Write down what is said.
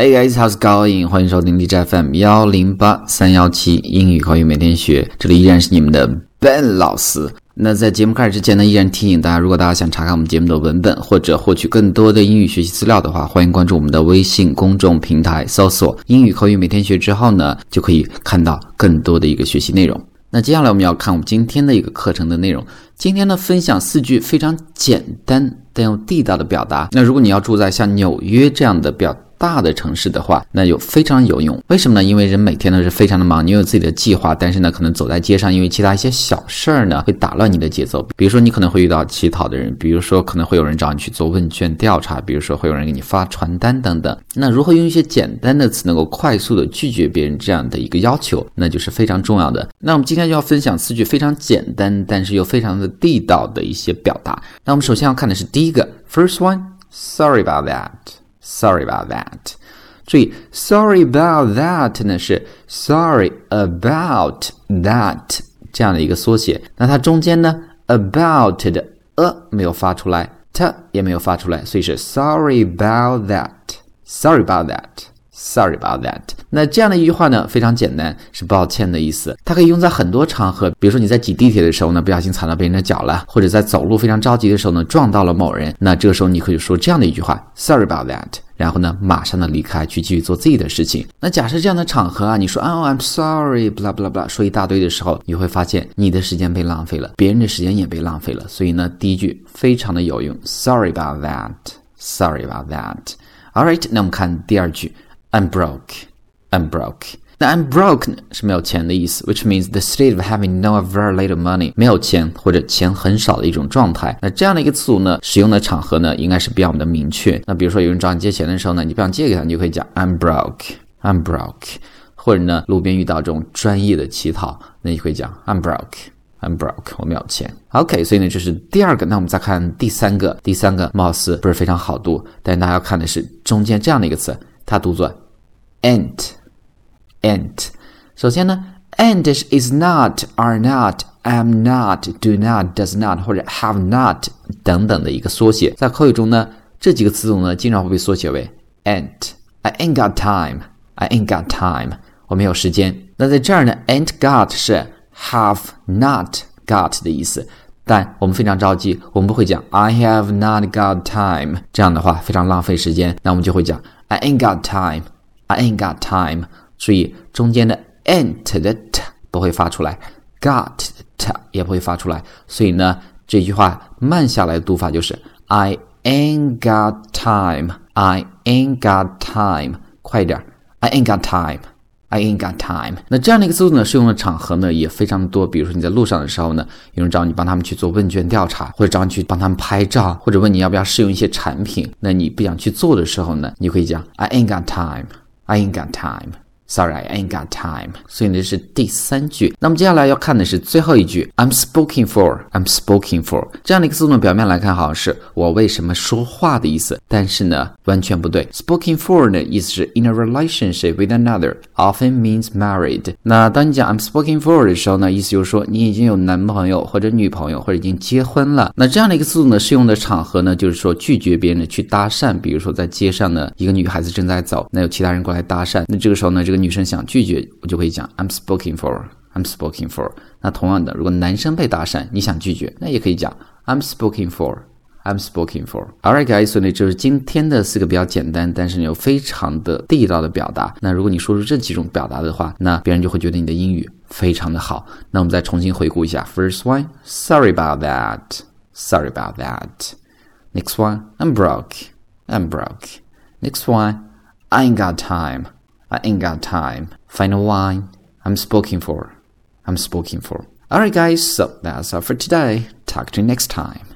Hey guys, how's going? 欢迎收听 DJ FM 幺零八三幺七英语口语每天学，这里依然是你们的 Ben 老师。那在节目开始之前呢，依然提醒大家，如果大家想查看我们节目的文本或者获取更多的英语学习资料的话，欢迎关注我们的微信公众平台，搜索“英语口语每天学”之后呢，就可以看到更多的一个学习内容。那接下来我们要看我们今天的一个课程的内容。今天呢，分享四句非常简单但又地道的表达。那如果你要住在像纽约这样的表大的城市的话，那就非常有用。为什么呢？因为人每天都是非常的忙，你有自己的计划，但是呢，可能走在街上，因为其他一些小事儿呢，会打乱你的节奏。比如说，你可能会遇到乞讨的人，比如说，可能会有人找你去做问卷调查，比如说，会有人给你发传单等等。那如何用一些简单的词，能够快速的拒绝别人这样的一个要求，那就是非常重要的。那我们今天就要分享四句非常简单，但是又非常的地道的一些表达。那我们首先要看的是第一个，First one，Sorry about that。Sorry about that。注意，sorry about that 呢是 sorry about that 这样的一个缩写。那它中间呢，about 的 a 没有发出来，t 也没有发出来，所以是 sorry about that。Sorry about that。 Sorry about that。那这样的一句话呢，非常简单，是抱歉的意思。它可以用在很多场合，比如说你在挤地铁的时候呢，不小心踩到别人的脚了，或者在走路非常着急的时候呢，撞到了某人。那这个时候你可以说这样的一句话：Sorry about that。然后呢，马上的离开，去继续做自己的事情。那假设这样的场合啊，你说啊，I'm sorry，blah blah blah，说一大堆的时候，你会发现你的时间被浪费了，别人的时间也被浪费了。所以呢，第一句非常的有用：Sorry about that。Sorry about that。All right，那我们看第二句。I'm broke. I'm broke. 那 I'm broke 呢是没有钱的意思，which means the state of having no or very little money，没有钱或者钱很少的一种状态。那这样的一个词组呢，使用的场合呢，应该是比较的明确。那比如说有人找你借钱的时候呢，你不想借给他，你就可以讲 I'm broke. I'm broke. 或者呢，路边遇到这种专业的乞讨，那你会讲 I'm broke. I'm broke，我没有钱。OK，所以呢，这是第二个。那我们再看第三个，第三个貌似不是非常好读，但是大家要看的是中间这样的一个词。它读作 ant ant。首先呢，ant is not, are not, am not, do not, does not 或者 have not 等等的一个缩写。在口语中呢，这几个词组呢经常会被缩写为 ant。I ain't got time. I ain't got time. 我没有时间。那在这儿呢，ain't got 是 have not got 的意思。但我们非常着急，我们不会讲 I have not got time，这样的话非常浪费时间。那我们就会讲 I ain't got time. I ain't got time. 注意中间的 ain't 的 t 不会发出来，got 的 t 也不会发出来。所以呢，这句话慢下来的读法就是 I ain't got time. I ain't got time. 快一点，I ain't got time. I ain't got time。那这样的一个词组呢，适用的场合呢也非常多。比如说你在路上的时候呢，有人找你帮他们去做问卷调查，或者找你去帮他们拍照，或者问你要不要试用一些产品，那你不想去做的时候呢，你可以讲 I ain't got time。I ain't got time。Sorry, I ain't got time。所以呢是第三句。那么接下来要看的是最后一句，I'm spoken for。I'm spoken for 这样的一个词呢，表面来看好像是我为什么说话的意思，但是呢完全不对。Spoken for 呢意思是 in a relationship with another，often means married。那当你讲 I'm spoken for 的时候呢，意思就是说你已经有男朋友或者女朋友或者已经结婚了。那这样的一个词组呢，适用的场合呢，就是说拒绝别人去搭讪。比如说在街上呢，一个女孩子正在走，那有其他人过来搭讪，那这个时候呢，这个女生想拒绝，我就可以讲 I'm spoken for，I'm spoken for。那同样的，如果男生被搭讪，你想拒绝，那也可以讲 I'm spoken for，I'm spoken for。Alright guys，所以就是今天的四个比较简单，但是又非常的地道的表达。那如果你说出这几种表达的话，那别人就会觉得你的英语非常的好。那我们再重新回顾一下：First one，Sorry about that，Sorry about that。Next one，I'm broke，I'm broke。Next one，I ain't got time。I ain't got time. Final line. I'm spoken for. I'm spoken for. Alright, guys, so that's all for today. Talk to you next time.